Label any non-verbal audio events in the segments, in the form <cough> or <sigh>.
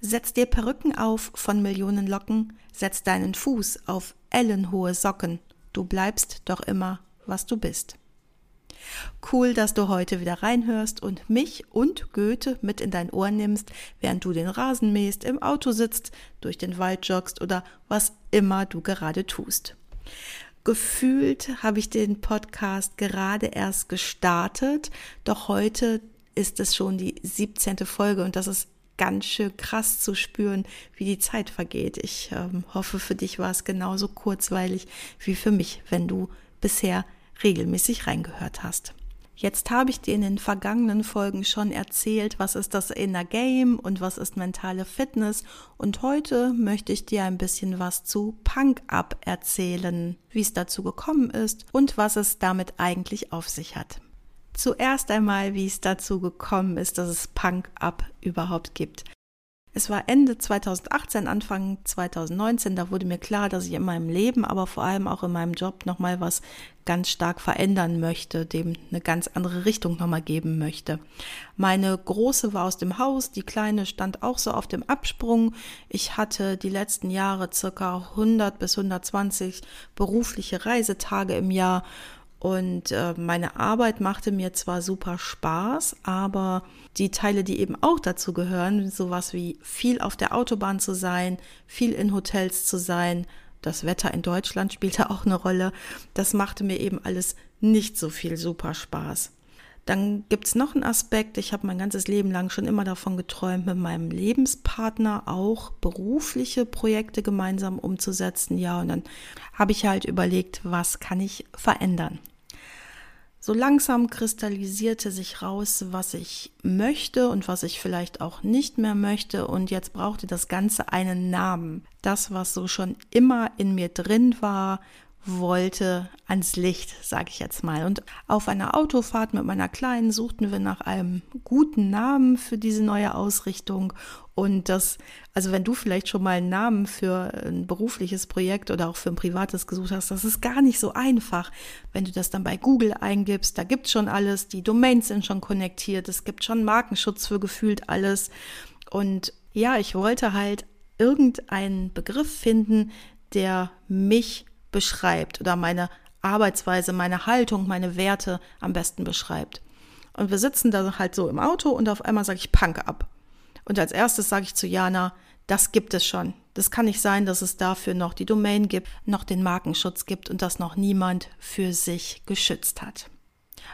Setz dir Perücken auf von Millionen Locken, setz deinen Fuß auf ellenhohe Socken. Du bleibst doch immer, was du bist. Cool, dass du heute wieder reinhörst und mich und Goethe mit in dein Ohr nimmst, während du den Rasen mähst, im Auto sitzt, durch den Wald joggst oder was immer du gerade tust. Gefühlt habe ich den Podcast gerade erst gestartet, doch heute ist es schon die 17. Folge und das ist ganz schön krass zu spüren, wie die Zeit vergeht. Ich ähm, hoffe, für dich war es genauso kurzweilig wie für mich, wenn du bisher regelmäßig reingehört hast. Jetzt habe ich dir in den vergangenen Folgen schon erzählt, was ist das Inner Game und was ist mentale Fitness. Und heute möchte ich dir ein bisschen was zu Punk Up erzählen, wie es dazu gekommen ist und was es damit eigentlich auf sich hat. Zuerst einmal, wie es dazu gekommen ist, dass es Punk Up überhaupt gibt. Es war Ende 2018, Anfang 2019, da wurde mir klar, dass ich in meinem Leben, aber vor allem auch in meinem Job nochmal was ganz stark verändern möchte, dem eine ganz andere Richtung nochmal geben möchte. Meine große war aus dem Haus, die kleine stand auch so auf dem Absprung. Ich hatte die letzten Jahre circa 100 bis 120 berufliche Reisetage im Jahr und äh, meine Arbeit machte mir zwar super Spaß, aber die Teile, die eben auch dazu gehören, sowas wie viel auf der Autobahn zu sein, viel in Hotels zu sein, das Wetter in Deutschland spielte <laughs> auch eine Rolle, das machte mir eben alles nicht so viel super Spaß. Dann gibt's noch einen Aspekt, ich habe mein ganzes Leben lang schon immer davon geträumt, mit meinem Lebenspartner auch berufliche Projekte gemeinsam umzusetzen. Ja, und dann habe ich halt überlegt, was kann ich verändern. So langsam kristallisierte sich raus, was ich möchte und was ich vielleicht auch nicht mehr möchte. Und jetzt brauchte das Ganze einen Namen. Das, was so schon immer in mir drin war, wollte ans Licht, sage ich jetzt mal. Und auf einer Autofahrt mit meiner Kleinen suchten wir nach einem guten Namen für diese neue Ausrichtung. Und das, also wenn du vielleicht schon mal einen Namen für ein berufliches Projekt oder auch für ein privates gesucht hast, das ist gar nicht so einfach. Wenn du das dann bei Google eingibst, da gibt schon alles, die Domains sind schon konnektiert, es gibt schon Markenschutz für gefühlt alles. Und ja, ich wollte halt irgendeinen Begriff finden, der mich beschreibt oder meine Arbeitsweise, meine Haltung, meine Werte am besten beschreibt. Und wir sitzen da halt so im Auto und auf einmal sage ich Punk ab. Und als erstes sage ich zu Jana, das gibt es schon. Das kann nicht sein, dass es dafür noch die Domain gibt, noch den Markenschutz gibt und dass noch niemand für sich geschützt hat.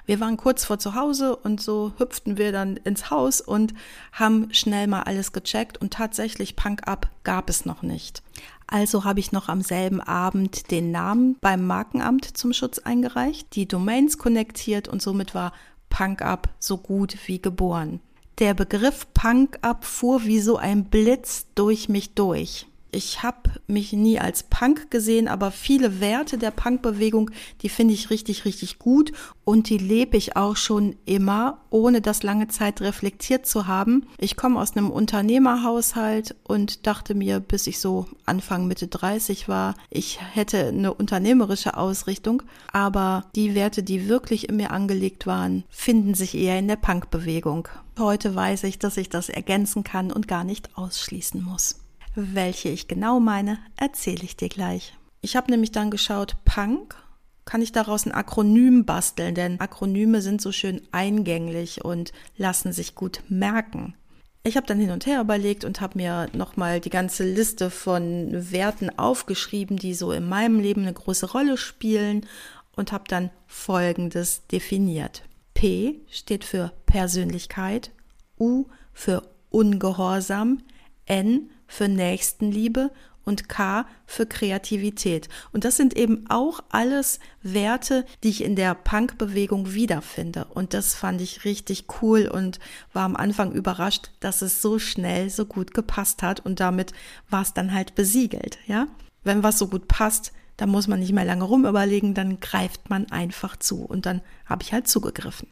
Wir waren kurz vor zu Hause und so hüpften wir dann ins Haus und haben schnell mal alles gecheckt und tatsächlich Punk Up gab es noch nicht. Also habe ich noch am selben Abend den Namen beim Markenamt zum Schutz eingereicht, die Domains konnektiert und somit war Punk Up so gut wie geboren. Der Begriff Punk Up fuhr wie so ein Blitz durch mich durch ich habe mich nie als Punk gesehen, aber viele Werte der Punkbewegung, die finde ich richtig, richtig gut und die lebe ich auch schon immer, ohne das lange Zeit reflektiert zu haben. Ich komme aus einem Unternehmerhaushalt und dachte mir, bis ich so Anfang Mitte 30 war, ich hätte eine unternehmerische Ausrichtung, aber die Werte, die wirklich in mir angelegt waren, finden sich eher in der Punkbewegung. Heute weiß ich, dass ich das ergänzen kann und gar nicht ausschließen muss. Welche ich genau meine, erzähle ich dir gleich. Ich habe nämlich dann geschaut, Punk, kann ich daraus ein Akronym basteln, denn Akronyme sind so schön eingänglich und lassen sich gut merken. Ich habe dann hin und her überlegt und habe mir nochmal die ganze Liste von Werten aufgeschrieben, die so in meinem Leben eine große Rolle spielen und habe dann Folgendes definiert. P steht für Persönlichkeit, U für Ungehorsam, N für Nächstenliebe und K für Kreativität. Und das sind eben auch alles Werte, die ich in der Punk-Bewegung wiederfinde. Und das fand ich richtig cool und war am Anfang überrascht, dass es so schnell so gut gepasst hat. Und damit war es dann halt besiegelt, ja. wenn was so gut passt, dann muss man nicht mehr lange rumüberlegen, dann greift man einfach zu und dann habe ich halt zugegriffen.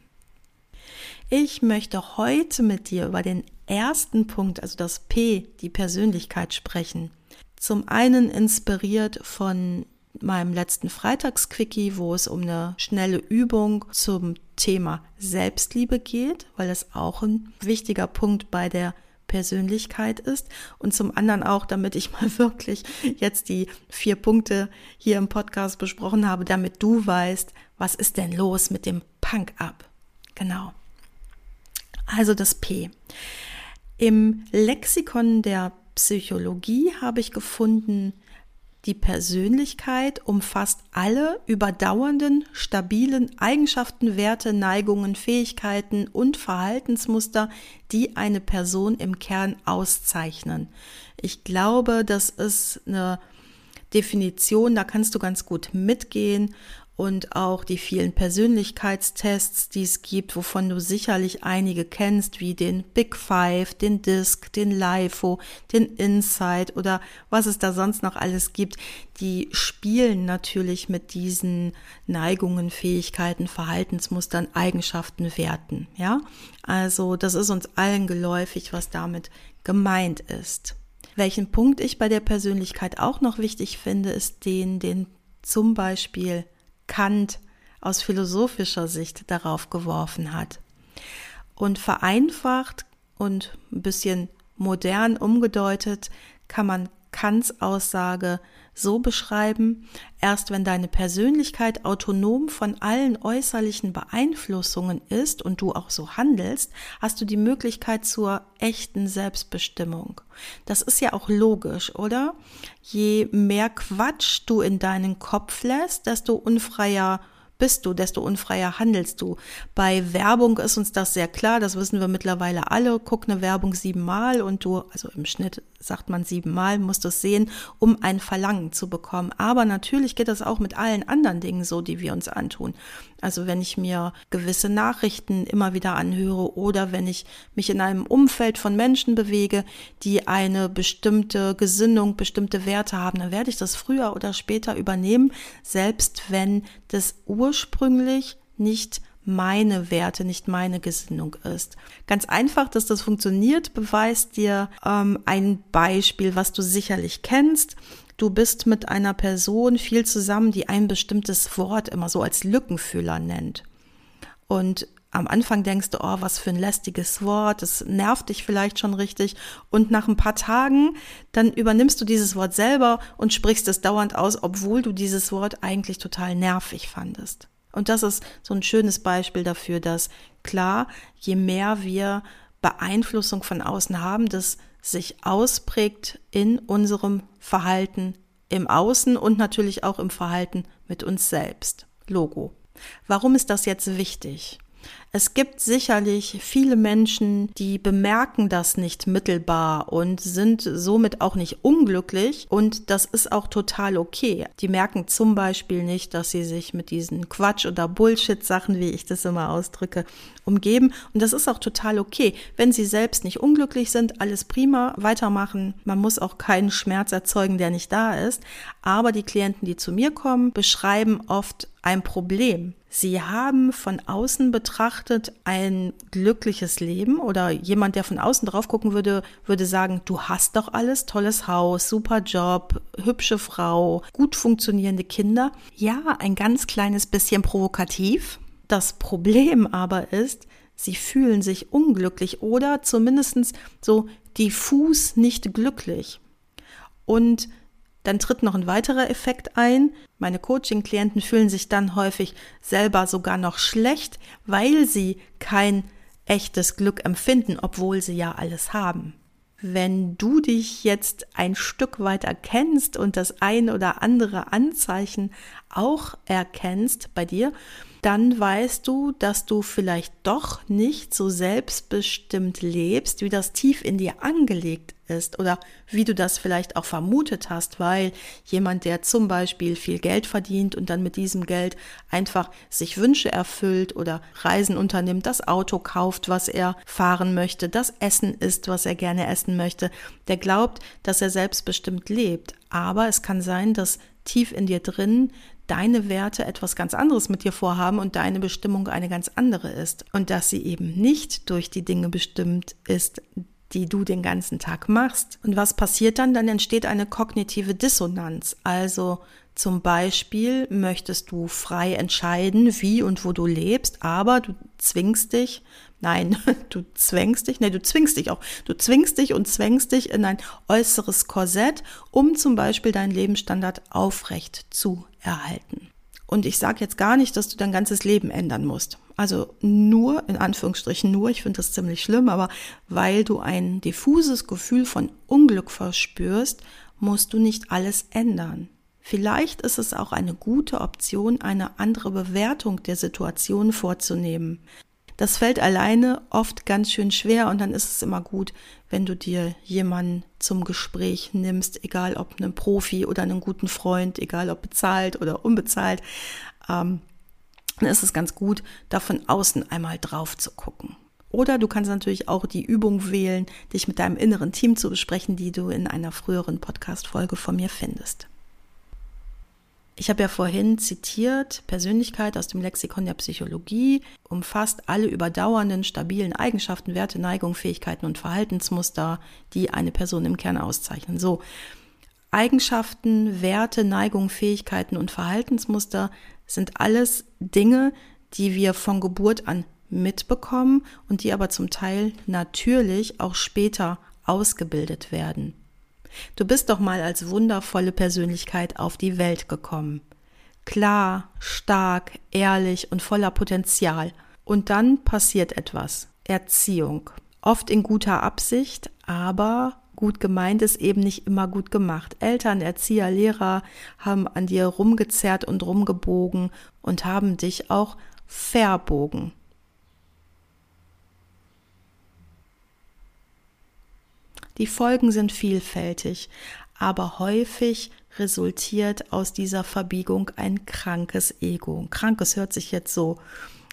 Ich möchte heute mit dir über den ersten Punkt, also das P, die Persönlichkeit sprechen. Zum einen inspiriert von meinem letzten Freitagsquickie, wo es um eine schnelle Übung zum Thema Selbstliebe geht, weil das auch ein wichtiger Punkt bei der Persönlichkeit ist und zum anderen auch, damit ich <laughs> mal wirklich jetzt die vier Punkte hier im Podcast besprochen habe, damit du weißt, was ist denn los mit dem Punk up. Genau. Also das P. Im Lexikon der Psychologie habe ich gefunden, die Persönlichkeit umfasst alle überdauernden, stabilen Eigenschaften, Werte, Neigungen, Fähigkeiten und Verhaltensmuster, die eine Person im Kern auszeichnen. Ich glaube, das ist eine Definition, da kannst du ganz gut mitgehen und auch die vielen Persönlichkeitstests, die es gibt, wovon du sicherlich einige kennst, wie den Big Five, den DISC, den LIFO, den Insight oder was es da sonst noch alles gibt, die spielen natürlich mit diesen Neigungen, Fähigkeiten, Verhaltensmustern, Eigenschaften, Werten, ja? Also, das ist uns allen geläufig, was damit gemeint ist. Welchen Punkt ich bei der Persönlichkeit auch noch wichtig finde, ist den, den zum Beispiel Kant aus philosophischer Sicht darauf geworfen hat. Und vereinfacht und ein bisschen modern umgedeutet kann man Kants Aussage so beschreiben, erst wenn deine Persönlichkeit autonom von allen äußerlichen Beeinflussungen ist und du auch so handelst, hast du die Möglichkeit zur echten Selbstbestimmung. Das ist ja auch logisch, oder? Je mehr Quatsch du in deinen Kopf lässt, desto unfreier bist du, desto unfreier handelst du. Bei Werbung ist uns das sehr klar, das wissen wir mittlerweile alle. Guck eine Werbung siebenmal und du, also im Schnitt sagt man siebenmal, musst du es sehen, um ein Verlangen zu bekommen. Aber natürlich geht das auch mit allen anderen Dingen so, die wir uns antun. Also wenn ich mir gewisse Nachrichten immer wieder anhöre oder wenn ich mich in einem Umfeld von Menschen bewege, die eine bestimmte Gesinnung, bestimmte Werte haben, dann werde ich das früher oder später übernehmen, selbst wenn das ursprünglich nicht meine Werte, nicht meine Gesinnung ist. Ganz einfach, dass das funktioniert, beweist dir ähm, ein Beispiel, was du sicherlich kennst. Du bist mit einer Person viel zusammen, die ein bestimmtes Wort immer so als Lückenfüller nennt. Und am Anfang denkst du, oh, was für ein lästiges Wort, das nervt dich vielleicht schon richtig. Und nach ein paar Tagen, dann übernimmst du dieses Wort selber und sprichst es dauernd aus, obwohl du dieses Wort eigentlich total nervig fandest. Und das ist so ein schönes Beispiel dafür, dass klar, je mehr wir Beeinflussung von außen haben, das sich ausprägt in unserem Verhalten im Außen und natürlich auch im Verhalten mit uns selbst. Logo. Warum ist das jetzt wichtig? Es gibt sicherlich viele Menschen, die bemerken das nicht mittelbar und sind somit auch nicht unglücklich. Und das ist auch total okay. Die merken zum Beispiel nicht, dass sie sich mit diesen Quatsch- oder Bullshit-Sachen, wie ich das immer ausdrücke, umgeben. Und das ist auch total okay. Wenn sie selbst nicht unglücklich sind, alles prima, weitermachen. Man muss auch keinen Schmerz erzeugen, der nicht da ist. Aber die Klienten, die zu mir kommen, beschreiben oft ein Problem. Sie haben von außen betrachtet ein glückliches Leben oder jemand, der von außen drauf gucken würde, würde sagen, du hast doch alles, tolles Haus, super Job, hübsche Frau, gut funktionierende Kinder. Ja, ein ganz kleines bisschen provokativ. Das Problem aber ist, sie fühlen sich unglücklich oder zumindest so diffus nicht glücklich. Und dann tritt noch ein weiterer Effekt ein. Meine Coaching-Klienten fühlen sich dann häufig selber sogar noch schlecht, weil sie kein echtes Glück empfinden, obwohl sie ja alles haben. Wenn du dich jetzt ein Stück weit erkennst und das ein oder andere Anzeichen auch erkennst bei dir, dann weißt du, dass du vielleicht doch nicht so selbstbestimmt lebst, wie das tief in dir angelegt ist oder wie du das vielleicht auch vermutet hast, weil jemand, der zum Beispiel viel Geld verdient und dann mit diesem Geld einfach sich Wünsche erfüllt oder Reisen unternimmt, das Auto kauft, was er fahren möchte, das Essen isst, was er gerne essen möchte, der glaubt, dass er selbstbestimmt lebt. Aber es kann sein, dass tief in dir drin deine Werte etwas ganz anderes mit dir vorhaben und deine Bestimmung eine ganz andere ist. Und dass sie eben nicht durch die Dinge bestimmt ist, die du den ganzen Tag machst. Und was passiert dann? Dann entsteht eine kognitive Dissonanz. Also zum Beispiel möchtest du frei entscheiden, wie und wo du lebst, aber du zwingst dich, nein, <laughs> du zwängst dich, nein, du zwingst dich auch, du zwingst dich und zwängst dich in ein äußeres Korsett, um zum Beispiel deinen Lebensstandard aufrecht zu erhalten. Und ich sage jetzt gar nicht, dass du dein ganzes Leben ändern musst. Also nur, in Anführungsstrichen nur, ich finde das ziemlich schlimm, aber weil du ein diffuses Gefühl von Unglück verspürst, musst du nicht alles ändern. Vielleicht ist es auch eine gute Option, eine andere Bewertung der Situation vorzunehmen. Das fällt alleine oft ganz schön schwer und dann ist es immer gut, wenn du dir jemanden zum Gespräch nimmst, egal ob einen Profi oder einen guten Freund, egal ob bezahlt oder unbezahlt. Ähm, dann ist es ganz gut, da von außen einmal drauf zu gucken. Oder du kannst natürlich auch die Übung wählen, dich mit deinem inneren Team zu besprechen, die du in einer früheren Podcast-Folge von mir findest. Ich habe ja vorhin zitiert, Persönlichkeit aus dem Lexikon der Psychologie umfasst alle überdauernden, stabilen Eigenschaften, Werte, Neigungen, Fähigkeiten und Verhaltensmuster, die eine Person im Kern auszeichnen. So, Eigenschaften, Werte, Neigungen, Fähigkeiten und Verhaltensmuster sind alles Dinge, die wir von Geburt an mitbekommen und die aber zum Teil natürlich auch später ausgebildet werden. Du bist doch mal als wundervolle Persönlichkeit auf die Welt gekommen. Klar, stark, ehrlich und voller Potenzial. Und dann passiert etwas. Erziehung. Oft in guter Absicht, aber gut gemeint ist eben nicht immer gut gemacht. Eltern, Erzieher, Lehrer haben an dir rumgezerrt und rumgebogen und haben dich auch verbogen. Die Folgen sind vielfältig, aber häufig resultiert aus dieser Verbiegung ein krankes Ego. Krankes hört sich jetzt so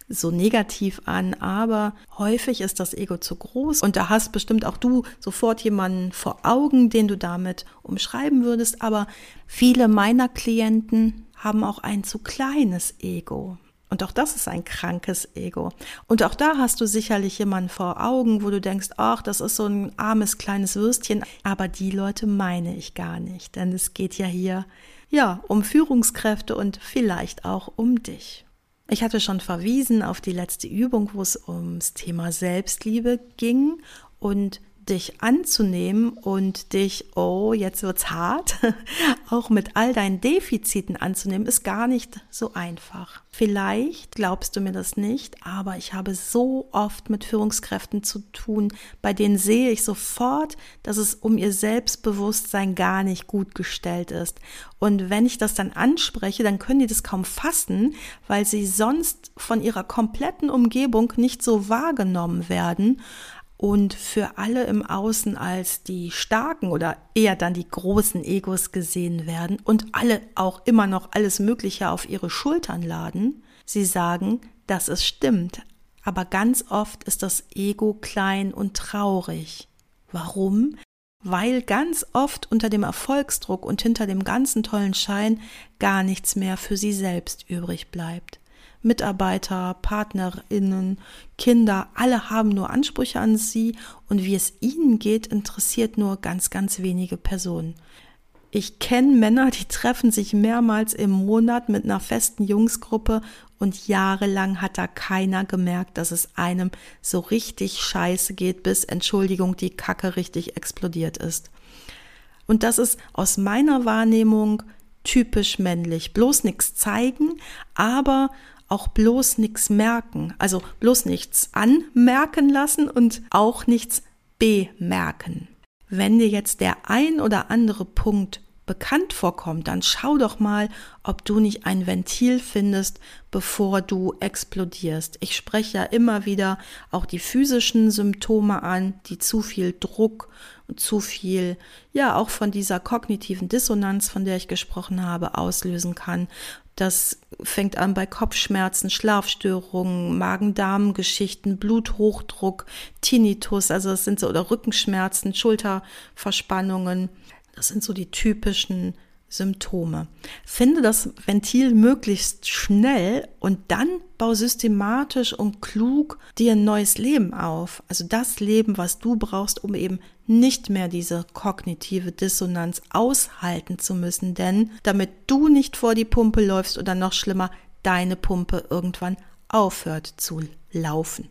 so negativ an, aber häufig ist das Ego zu groß und da hast bestimmt auch du sofort jemanden vor Augen, den du damit umschreiben würdest, aber viele meiner Klienten haben auch ein zu kleines Ego. Und auch das ist ein krankes Ego. Und auch da hast du sicherlich jemanden vor Augen, wo du denkst, ach, das ist so ein armes kleines Würstchen. Aber die Leute meine ich gar nicht, denn es geht ja hier, ja, um Führungskräfte und vielleicht auch um dich. Ich hatte schon verwiesen auf die letzte Übung, wo es ums Thema Selbstliebe ging und dich anzunehmen und dich, oh, jetzt wird's hart, <laughs> auch mit all deinen Defiziten anzunehmen, ist gar nicht so einfach. Vielleicht glaubst du mir das nicht, aber ich habe so oft mit Führungskräften zu tun, bei denen sehe ich sofort, dass es um ihr Selbstbewusstsein gar nicht gut gestellt ist. Und wenn ich das dann anspreche, dann können die das kaum fassen, weil sie sonst von ihrer kompletten Umgebung nicht so wahrgenommen werden und für alle im Außen als die starken oder eher dann die großen Egos gesehen werden und alle auch immer noch alles Mögliche auf ihre Schultern laden. Sie sagen, dass es stimmt, aber ganz oft ist das Ego klein und traurig. Warum? Weil ganz oft unter dem Erfolgsdruck und hinter dem ganzen tollen Schein gar nichts mehr für sie selbst übrig bleibt. Mitarbeiter, Partnerinnen, Kinder, alle haben nur Ansprüche an sie und wie es ihnen geht, interessiert nur ganz, ganz wenige Personen. Ich kenne Männer, die treffen sich mehrmals im Monat mit einer festen Jungsgruppe und jahrelang hat da keiner gemerkt, dass es einem so richtig scheiße geht, bis Entschuldigung, die Kacke richtig explodiert ist. Und das ist aus meiner Wahrnehmung typisch männlich. Bloß nichts zeigen, aber auch bloß nichts merken, also bloß nichts anmerken lassen und auch nichts bemerken. Wenn dir jetzt der ein oder andere Punkt bekannt vorkommt, dann schau doch mal, ob du nicht ein Ventil findest, bevor du explodierst. Ich spreche ja immer wieder auch die physischen Symptome an, die zu viel Druck zu viel, ja, auch von dieser kognitiven Dissonanz, von der ich gesprochen habe, auslösen kann. Das fängt an bei Kopfschmerzen, Schlafstörungen, Magen-Darm-Geschichten, Bluthochdruck, Tinnitus, also das sind so oder Rückenschmerzen, Schulterverspannungen, Das sind so die typischen Symptome. Finde das Ventil möglichst schnell und dann bau systematisch und klug dir ein neues Leben auf. Also das Leben, was du brauchst, um eben nicht mehr diese kognitive Dissonanz aushalten zu müssen. Denn damit du nicht vor die Pumpe läufst oder noch schlimmer, deine Pumpe irgendwann aufhört zu laufen.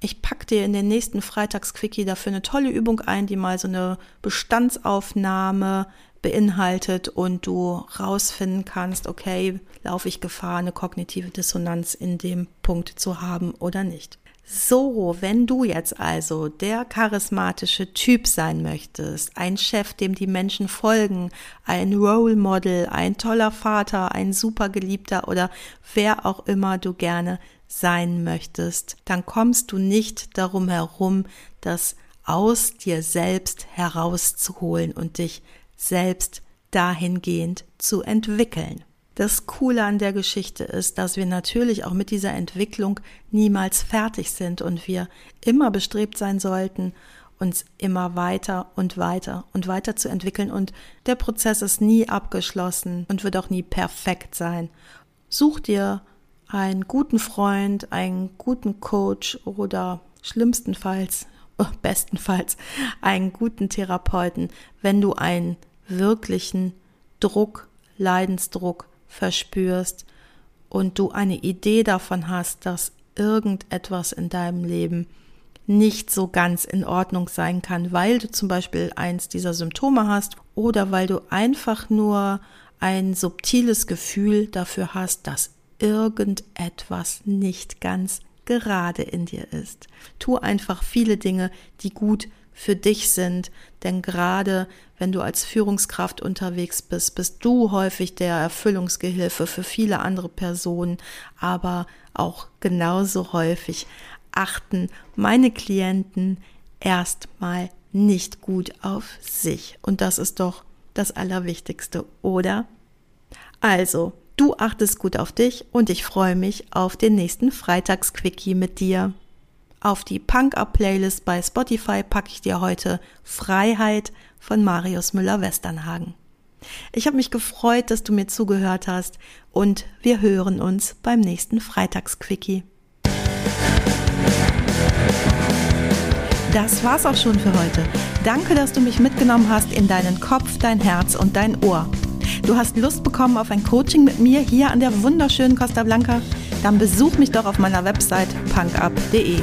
Ich packe dir in den nächsten Freitagsquickie dafür eine tolle Übung ein, die mal so eine Bestandsaufnahme beinhaltet und du rausfinden kannst, okay, laufe ich Gefahr, eine kognitive Dissonanz in dem Punkt zu haben oder nicht. So, wenn du jetzt also der charismatische Typ sein möchtest, ein Chef, dem die Menschen folgen, ein Role Model, ein toller Vater, ein super Geliebter oder wer auch immer du gerne sein möchtest, dann kommst du nicht darum herum, das aus dir selbst herauszuholen und dich selbst dahingehend zu entwickeln. Das Coole an der Geschichte ist, dass wir natürlich auch mit dieser Entwicklung niemals fertig sind und wir immer bestrebt sein sollten, uns immer weiter und weiter und weiter zu entwickeln und der Prozess ist nie abgeschlossen und wird auch nie perfekt sein. Such dir einen guten Freund, einen guten Coach oder schlimmstenfalls, <laughs> bestenfalls einen guten Therapeuten, wenn du einen wirklichen Druck, Leidensdruck verspürst und du eine Idee davon hast, dass irgendetwas in deinem Leben nicht so ganz in Ordnung sein kann, weil du zum Beispiel eins dieser Symptome hast oder weil du einfach nur ein subtiles Gefühl dafür hast, dass irgendetwas nicht ganz gerade in dir ist. Tu einfach viele Dinge, die gut für dich sind, denn gerade wenn du als Führungskraft unterwegs bist, bist du häufig der Erfüllungsgehilfe für viele andere Personen, aber auch genauso häufig achten meine Klienten erstmal nicht gut auf sich. Und das ist doch das Allerwichtigste, oder? Also, du achtest gut auf dich und ich freue mich auf den nächsten Freitagsquickie mit dir. Auf die Punk-Up-Playlist bei Spotify packe ich dir heute Freiheit von Marius Müller-Westernhagen. Ich habe mich gefreut, dass du mir zugehört hast und wir hören uns beim nächsten Freitagsquickie. Das war's auch schon für heute. Danke, dass du mich mitgenommen hast in deinen Kopf, dein Herz und dein Ohr. Du hast Lust bekommen auf ein Coaching mit mir hier an der wunderschönen Costa Blanca? Dann besuch mich doch auf meiner Website punkup.de.